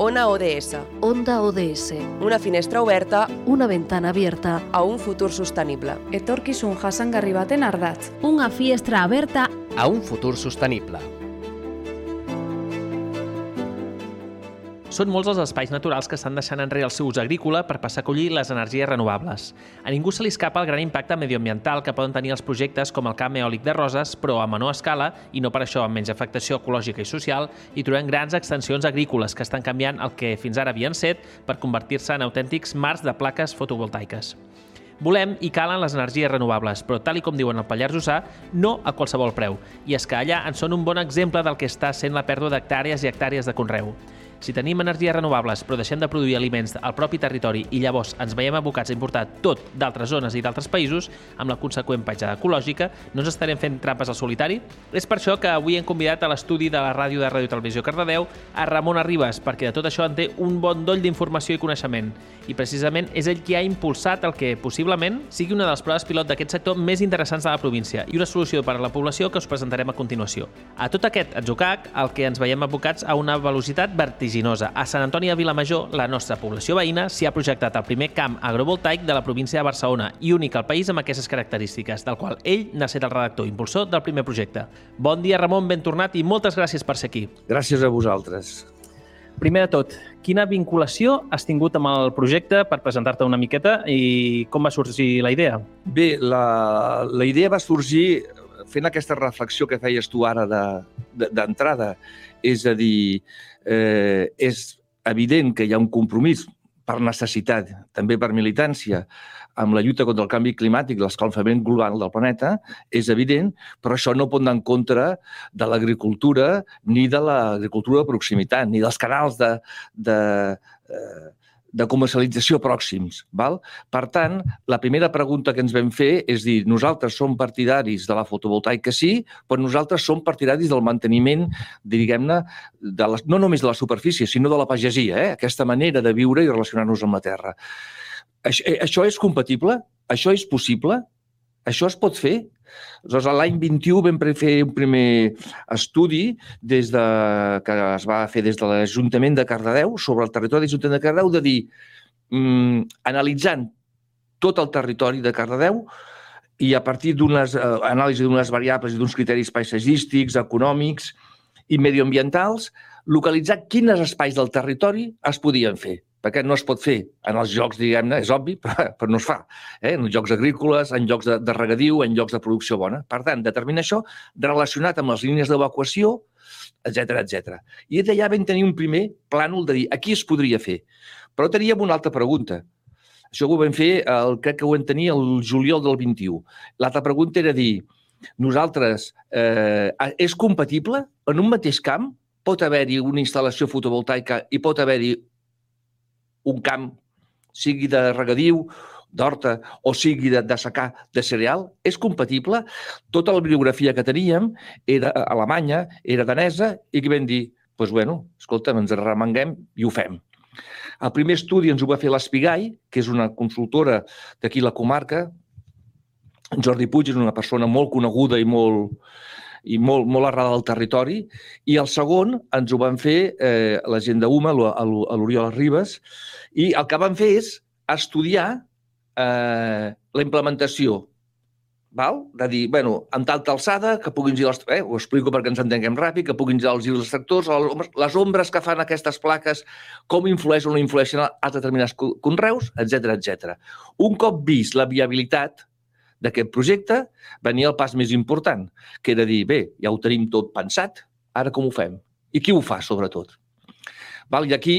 Ona ODS, Onda ODS. una finestra oberta Una ventana abierta. a un futur sostenible. Etorkizun jasangarri baten ardatz. Una finestra aberta a un futur sostenible. Són molts els espais naturals que estan deixant enrere el seu ús agrícola per passar a collir les energies renovables. A ningú se li escapa el gran impacte medioambiental que poden tenir els projectes com el camp eòlic de Roses, però a menor escala, i no per això amb menys afectació ecològica i social, hi trobem grans extensions agrícoles que estan canviant el que fins ara havien set per convertir-se en autèntics mars de plaques fotovoltaiques. Volem i calen les energies renovables, però tal i com diuen el Pallars Jussà, no a qualsevol preu. I és que allà en són un bon exemple del que està sent la pèrdua d'hectàrees i hectàrees de conreu. Si tenim energies renovables però deixem de produir aliments al propi territori i llavors ens veiem abocats a importar tot d'altres zones i d'altres països, amb la conseqüent petjada ecològica, no ens estarem fent trampes al solitari? És per això que avui hem convidat a l'estudi de la ràdio de Ràdio Televisió Cardedeu a Ramon Arribas, perquè de tot això en té un bon doll d'informació i coneixement. I precisament és ell qui ha impulsat el que possiblement sigui una de les proves pilot d'aquest sector més interessants de la província i una solució per a la població que us presentarem a continuació. A tot aquest atzucac, el que ens veiem abocats a una velocitat vertiginosa. A Sant Antoni de Vilamajor, la nostra població veïna, s'hi ha projectat el primer camp agrovoltaic de la província de Barcelona i únic al país amb aquestes característiques, del qual ell n'ha estat el redactor i impulsor del primer projecte. Bon dia, Ramon, ben tornat i moltes gràcies per ser aquí. Gràcies a vosaltres. Primer de tot, quina vinculació has tingut amb el projecte per presentar-te una miqueta i com va sorgir la idea? Bé, la, la idea va sorgir fent aquesta reflexió que feies tu ara de- de- d'entrada. És a dir, eh, és evident que hi ha un compromís per necessitat, també per militància, amb la lluita contra el canvi climàtic, l'escalfament global del planeta, és evident, però això no pot anar en contra de l'agricultura ni de l'agricultura de proximitat, ni dels canals de, de, eh, de comercialització pròxims. Val? Per tant, la primera pregunta que ens vam fer és dir, nosaltres som partidaris de la fotovoltaica, sí, però nosaltres som partidaris del manteniment, diguem-ne, de les, no només de la superfície, sinó de la pagesia, eh? aquesta manera de viure i relacionar-nos amb la terra. Això, eh, això és compatible? Això és possible? Això es pot fer? Aleshores, l'any 21 vam fer un primer estudi des de, que es va fer des de l'Ajuntament de Cardedeu sobre el territori de l'Ajuntament de Cardedeu de dir, mm, analitzant tot el territori de Cardedeu i a partir d'unes eh, anàlisis d'unes variables i d'uns criteris paisatgístics, econòmics i medioambientals, localitzar quins espais del territori es podien fer perquè no es pot fer en els jocs, diguem-ne, és obvi, però, però no es fa. Eh? En jocs agrícoles, en jocs de, de regadiu, en jocs de producció bona. Per tant, determinar això relacionat amb les línies d'evacuació, etc etc. I d'allà vam tenir un primer plànol de dir aquí es podria fer. Però teníem una altra pregunta. Això ho vam fer, el, crec que ho vam tenir el juliol del 21. L'altra pregunta era dir, nosaltres, eh, és compatible? En un mateix camp pot haver-hi una instal·lació fotovoltaica i pot haver-hi un camp, sigui de regadiu, d'horta o sigui de, de secar de cereal, és compatible. Tota la bibliografia que teníem era alemanya, era danesa, i que vam dir, doncs, bueno, escolta'm, ens remenguem i ho fem. El primer estudi ens ho va fer l'Espigai, que és una consultora d'aquí la comarca. Jordi Puig és una persona molt coneguda i molt, i molt, molt arrada al territori. I el segon ens ho van fer eh, la gent d'UMA, a l'Oriol Ribes, i el que van fer és estudiar eh, la implementació val? de dir, bueno, amb tanta alçada, que puguin girar els... Eh, ho explico perquè ens entenguem ràpid, que puguin girar els girs dels tractors, les ombres que fan aquestes plaques, com influeix o no influeixen a determinats conreus, etc etc. Un cop vist la viabilitat d'aquest projecte, venia el pas més important, que era dir, bé, ja ho tenim tot pensat, ara com ho fem? I qui ho fa, sobretot? Val? I aquí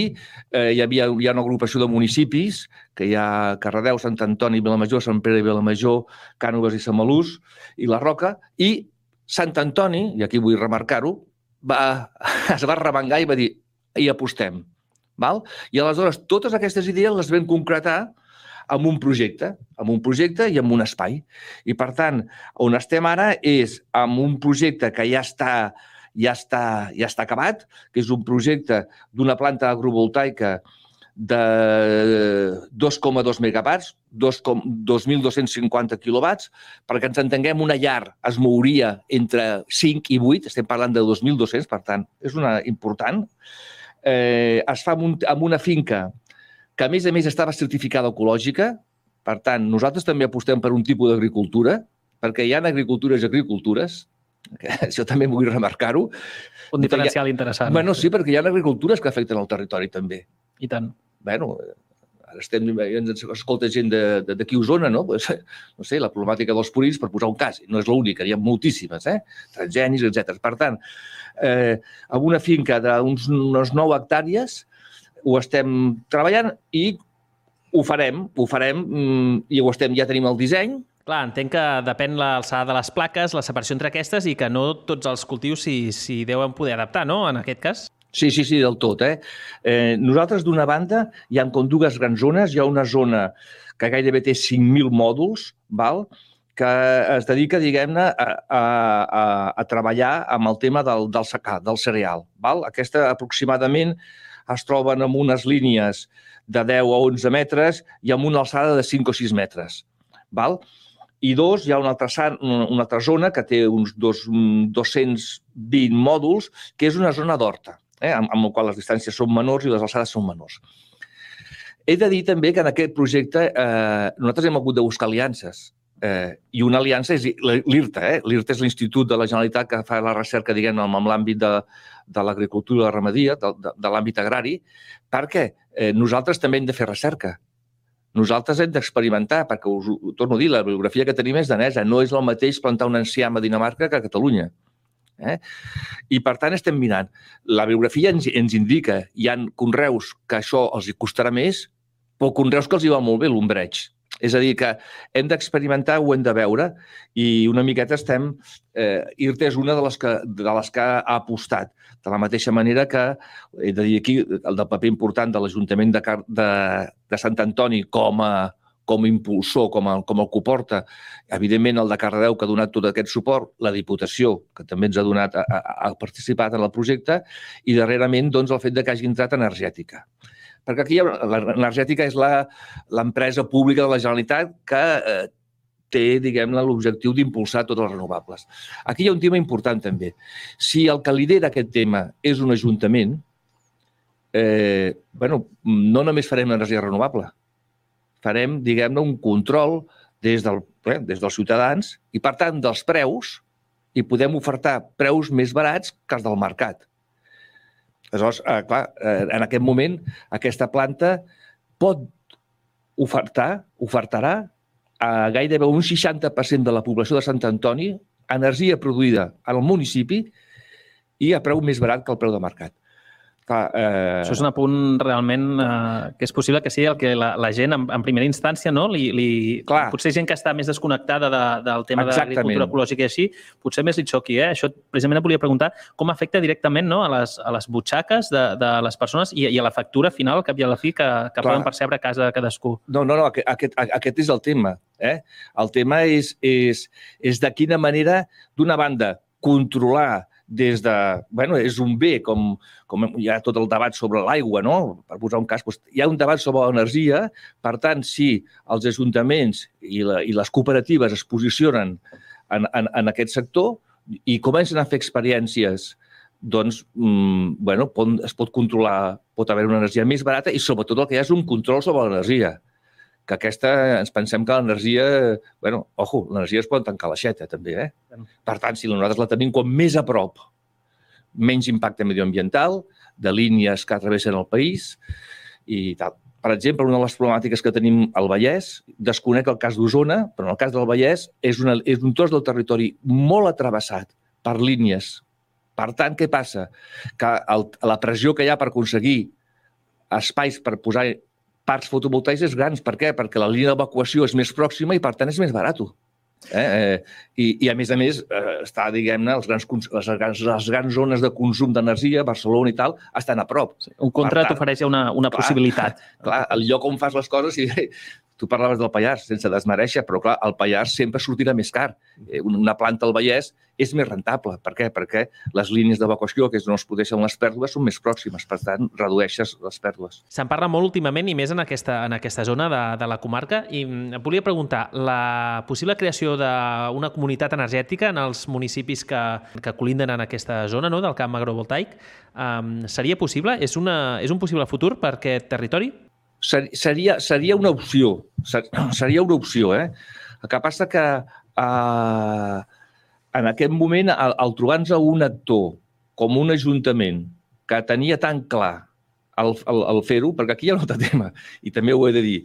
eh, hi, havia, hi ha una agrupació de municipis, que hi ha Carradeu, Sant Antoni, Vilamajor, Sant Pere Vilamajor, Cànoves i Samalús, i la Roca, i Sant Antoni, i aquí vull remarcar-ho, va, es va remengar i va dir, hi apostem. Val? I aleshores totes aquestes idees les vam concretar amb un projecte, amb un projecte i amb un espai. I, per tant, on estem ara és amb un projecte que ja està ja està, ja està acabat, que és un projecte d'una planta agrovoltaica de 2,2 megawatts, 2.250 quilowatts, perquè ens entenguem, una llar es mouria entre 5 i 8, estem parlant de 2.200, per tant, és una important. Eh, es fa amb, un, amb una finca que, a més a més, estava certificada ecològica, per tant, nosaltres també apostem per un tipus d'agricultura, perquè hi ha agricultures i agricultures, que això també vull remarcar-ho. Un diferencial ha... interessant. Bueno, sí, perquè hi ha agricultures que afecten el territori també. I tant. Bueno, ara estem, ens escolta gent d'aquí a Osona, no? Pues, no sé, la problemàtica dels purins, per posar un cas, no és l'única, hi ha moltíssimes, eh? transgenis, etc. Per tant, eh, amb una finca d'uns 9 hectàrees ho estem treballant i ho farem, ho farem mm, i ho estem, ja tenim el disseny, Clar, entenc que depèn l'alçada de les plaques, la separació entre aquestes i que no tots els cultius s'hi deuen poder adaptar, no?, en aquest cas? Sí, sí, sí, del tot. Eh? eh nosaltres, d'una banda, hi ha com dues grans zones. Hi ha una zona que gairebé té 5.000 mòduls, val? que es dedica, diguem-ne, a, a, a, a treballar amb el tema del, del secà, del cereal. Val? Aquesta aproximadament es troben amb unes línies de 10 a 11 metres i amb una alçada de 5 o 6 metres. Val? I dos, hi ha una altra, una altra zona que té uns dos, 220 mòduls, que és una zona d'horta, eh, amb, amb la qual les distàncies són menors i les alçades són menors. He de dir també que en aquest projecte eh, nosaltres hem hagut de buscar aliances. Eh, I una aliança és l'IRTA. Eh? L'IRTA és l'Institut de la Generalitat que fa la recerca, diguem amb l'àmbit de, de l'agricultura i la ramadia, de, de, de l'àmbit agrari, perquè eh, nosaltres també hem de fer recerca nosaltres hem d'experimentar, perquè us ho torno a dir, la bibliografia que tenim és danesa, no és el mateix plantar un enciam a Dinamarca que a Catalunya. Eh? I, per tant, estem mirant. La bibliografia ens, ens indica, hi han conreus que això els costarà més, però conreus que els hi va molt bé l'ombreig. És a dir, que hem d'experimentar, ho hem de veure, i una miqueta estem... Eh, IRTA és una de les, que, de les que ha apostat. De la mateixa manera que, he de dir aquí, el del paper important de l'Ajuntament de, de, de Sant Antoni com a, com a impulsor, com a, com a coporta, evidentment el de Cardedeu, que ha donat tot aquest suport, la Diputació, que també ens ha donat, ha, ha participat en el projecte, i darrerament doncs, el fet de que hagi entrat energètica. Perquè aquí l'energètica és l'empresa pública de la Generalitat que eh, té, diguem-ne, l'objectiu d'impulsar totes les renovables. Aquí hi ha un tema important també. Si el que lidera aquest tema és un ajuntament, eh, bueno, no només farem energia renovable, farem, diguem-ne, un control des, del, eh, des dels ciutadans i, per tant, dels preus, i podem ofertar preus més barats que els del mercat. Aleshores, eh, clar, eh, en aquest moment, aquesta planta pot ofertar, ofertarà a gairebé un 60% de la població de Sant Antoni energia produïda al municipi i a preu més barat que el preu de mercat. Clar, eh... Això és un apunt realment eh, que és possible que sigui el que la, la gent en, en primera instància, no? Li, li... Clar. Potser gent que està més desconnectada de, del tema Exactament. de l'agricultura ecològica i així, potser més li xoqui. Eh? Això precisament et volia preguntar com afecta directament no? a, les, a les butxaques de, de les persones i, i a la factura final, cap i a la fi, que, que poden percebre a casa cadascú. No, no, no, aquest, aquest és el tema. Eh? El tema és, és, és de quina manera, d'una banda, controlar des de... bueno, és un bé, com, com hi ha tot el debat sobre l'aigua, no? Per posar un cas, doncs, hi ha un debat sobre l'energia. Per tant, si els ajuntaments i, la, i les cooperatives es posicionen en, en, en aquest sector i comencen a fer experiències doncs, mm, bueno, pot, es pot controlar, pot haver una energia més barata i sobretot el que hi ha és un control sobre l'energia que aquesta, ens pensem que l'energia, bueno, ojo, l'energia es pot tancar l'aixeta, també, eh? Per tant, si nosaltres la tenim com més a prop, menys impacte medioambiental, de línies que travessen el país i tal. Per exemple, una de les problemàtiques que tenim al Vallès, desconec el cas d'Osona, però en el cas del Vallès és, una, és un tros del territori molt atravessat per línies. Per tant, què passa? Que el, la pressió que hi ha per aconseguir espais per posar parcs fotovoltaics grans. Per què? Perquè la línia d'evacuació és més pròxima i, per tant, és més barat. Eh? Eh, i, I, a més a més, eh, està, diguem-ne, les, grans, les, grans, les grans zones de consum d'energia, Barcelona i tal, estan a prop. Sí. Un contrat tant, ofereix una, una clar, possibilitat. Clar, el lloc on fas les coses, si Tu parlaves del Pallars, sense desmereixer, però clar, el Pallars sempre sortirà més car. Eh, Una planta al Vallès és més rentable. Per què? Perquè les línies d'evacuació, que és on es podeixen les pèrdues, són més pròximes. Per tant, redueixes les pèrdues. Se'n parla molt últimament i més en aquesta, en aquesta zona de, de la comarca i mm, et volia preguntar, la possible creació d'una comunitat energètica en els municipis que, que colinden en aquesta zona no, del camp agrovoltaic um, seria possible? És, una, és un possible futur per aquest territori? Ser- Seria, seria una opció. Ser- Seria una opció, eh? El que passa que eh, en aquest moment, al, al trobar-nos un actor com un ajuntament que tenia tan clar el, el, el fer-ho, perquè aquí hi ha un altre tema, i també ho he de dir,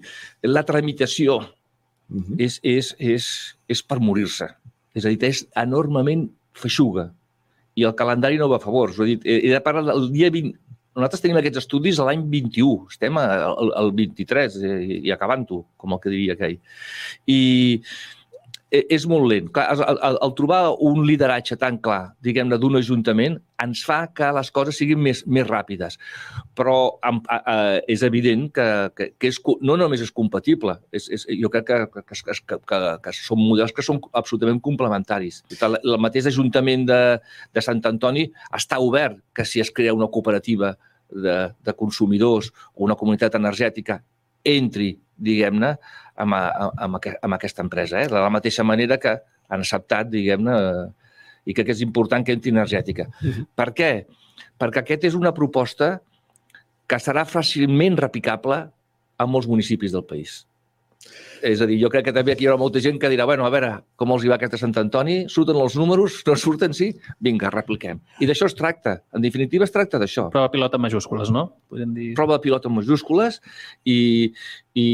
la tramitació Mhm. és, és, és, és per morir-se. És a dir, és enormement feixuga. I el calendari no va a favor. Dit, he he de parlar del dia 20... Nosaltres tenim aquests estudis l'any 21, estem al, al 23 eh, i, i acabant-ho, com el que diria aquell. I és molt lent. Clar, el, el, el trobar un lideratge tan clar, diguem-ne, d'un ajuntament, ens fa que les coses siguin més, més ràpides. Però am- a, a, és evident que, que, que és, no només és compatible, és, és, jo crec que, que, que, que, que, que són models que són absolutament complementaris. El, el mateix Ajuntament de, de Sant Antoni està obert que si es crea una cooperativa de, de consumidors o una comunitat energètica entri, diguem-ne, amb, a- amb, amb aquesta empresa. Eh? De la mateixa manera que han acceptat, diguem-ne, i crec que és important que entri energètica. Per què? Perquè aquest és una proposta que serà fàcilment replicable a molts municipis del país. És a dir, jo crec que també aquí hi haurà molta gent que dirà, bueno, a veure, com els hi va aquesta Sant Antoni? Surten els números? No surten, sí? Vinga, repliquem. I d'això es tracta. En definitiva, es tracta d'això. Prova pilot en majúscules, no? Podríem dir... Prova de pilot en majúscules i, i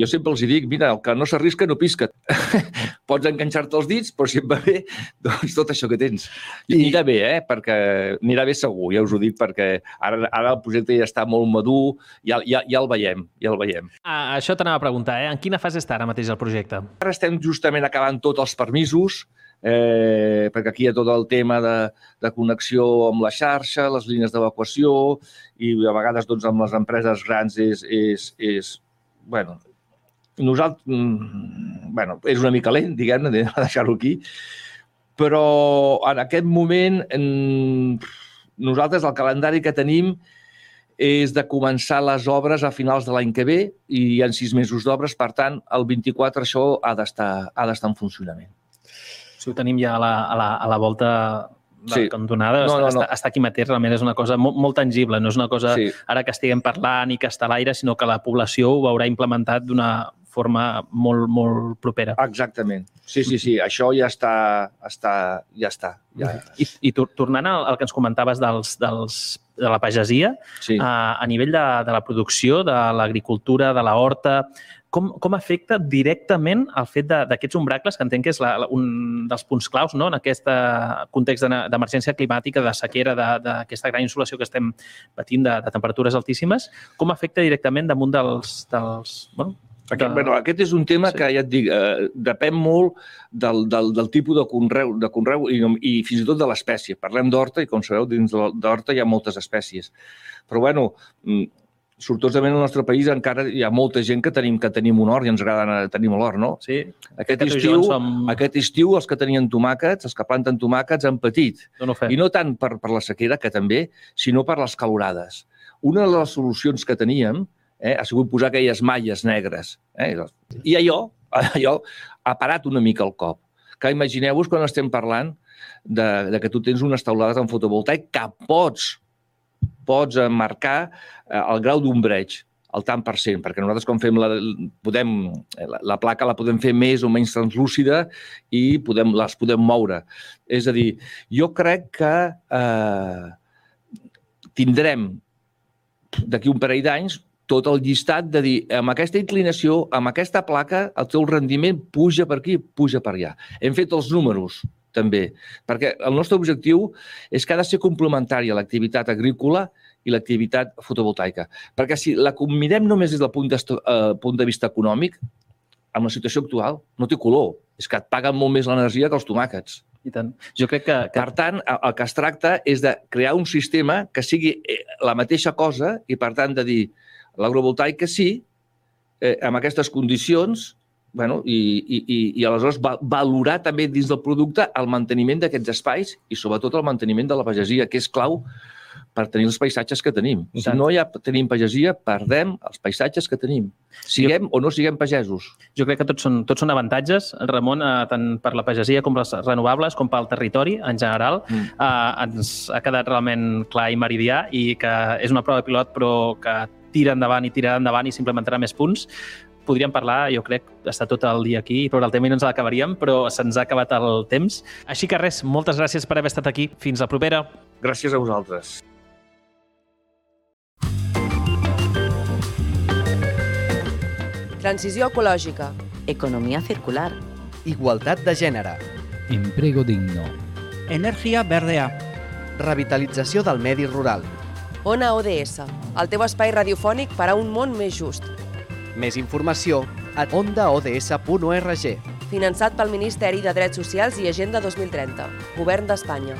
jo sempre els hi dic, mira, el que no s'arrisca no pisca. Pots enganxar-te els dits, però si et va bé, doncs tot això que tens. I anirà bé, eh? Perquè anirà bé segur, ja us ho dic, perquè ara, ara el projecte ja està molt madur, ja, ja, ja el veiem, ja el veiem. Ah, això t'anava a preguntar, eh? En quina fase està ara mateix el projecte? Ara estem justament acabant tots els permisos, eh, perquè aquí hi ha tot el tema de, de connexió amb la xarxa, les línies d'evacuació, i a vegades doncs, amb les empreses grans és, és, és bueno, nosaltres, mm, bueno, és una mica lent, diguem-ne, de deixar-ho aquí, però en aquest moment mm, nosaltres el calendari que tenim és de començar les obres a finals de l'any que ve i hi ha sis mesos d'obres, per tant, el 24 això ha d'estar en funcionament. Si ho tenim ja a la, a la, a la volta de Sí. la cantonada, No, no, està, no. està aquí mateix, realment és una cosa molt, molt tangible, no és una cosa Sí. ara que estiguem parlant i que està a l'aire, sinó que la població ho veurà implementat d'una forma molt, molt propera. Exactament. Sí, sí, sí, això ja està, està ja està. Ja, I, i tor- tornant al, al que ens comentaves dels, dels, de la pagesia, sí. a, a nivell de, de la producció, de l'agricultura, de la horta, com, com afecta directament el fet de- d'aquests ombracles, que entenc que és la, la, un dels punts claus no? en aquest eh, context de- d'emergència climàtica, de sequera, de- d'aquesta gran insolació que estem patint de, de temperatures altíssimes, com afecta directament damunt dels... dels bueno, Aquest, bueno, aquest és un tema Sí. que, ja et dic, eh, depèn molt del, del, del tipus de conreu, de conreu i, i fins i tot de l'espècie. Parlem d'horta i, com sabeu, dins de- d'horta hi ha moltes espècies. Però, bueno, mm, sortosament al nostre país encara hi ha molta gent que tenim que tenim un hort i ens agrada anar- tenim l'hort, no? sí, Aquest jo estiu, som... aquest estiu els que tenien tomàquets, els que planten tomàquets han patit. Dono fe. I no tant per, per la sequera, que també, sinó per les calorades. Una de les solucions que teníem eh, ha sigut posar aquelles malles negres. Eh? I allò, allò ha parat una mica el cop. Que imagineu-vos quan estem parlant de, de que tu tens unes taulades en fotovoltaic que pots, pots marcar eh, el grau d'ombreig el tant per cent, perquè nosaltres quan fem la, podem, la, la placa la podem fer més o menys translúcida i podem, les podem moure. És a dir, jo crec que eh, tindrem d'aquí un parell d'anys tot el llistat de dir, amb aquesta inclinació, amb aquesta placa, el teu rendiment puja per aquí, puja per allà. Hem fet els números, també, perquè el nostre objectiu és que ha de ser complementària l'activitat agrícola i l'activitat fotovoltaica. Perquè si la mirem només des del punt, eh, punt de vista econòmic, amb la situació actual, no té color. És que et paguen molt més l'energia que els tomàquets. I tant. Jo crec que, que Per tant, el el que es tracta és de crear un sistema que sigui eh, la mateixa cosa i, per tant, de dir l'agrovoltaica sí, eh, amb aquestes condicions bueno, i, i, i, i aleshores va, valorar també dins del producte el manteniment d'aquests espais i sobretot el manteniment de la pagesia, que és clau per tenir els paisatges que tenim. I Si no hi ha, tenim pagesia, perdem els paisatges que tenim. Siguem o no siguem pagesos. Jo crec que tots són, tots són avantatges, Ramon, eh, tant per la pagesia com les renovables, com pel territori en general. Mm. Eh, ens ha quedat realment clar i meridià i que és una prova pilot però que tira endavant i tirarà endavant i s'implementarà més punts. Podríem parlar, jo crec, estar tot el dia aquí, però el tema i no ens l'acabaríem, però se'ns ha acabat el temps. Així que res, moltes gràcies per haver estat aquí. Fins la propera. Gràcies a vosaltres. Transició ecològica. Economía circular. Igualtat de gènere. Empleo digno. Energia berdea. Revitalització del medi rural. Ona ODS, el teu espai radiofònic per a un món més just. Més informació a ondaods.org. Finançat pel Ministeri de Drets Socials i Agenda 2030, Govern d'Espanya.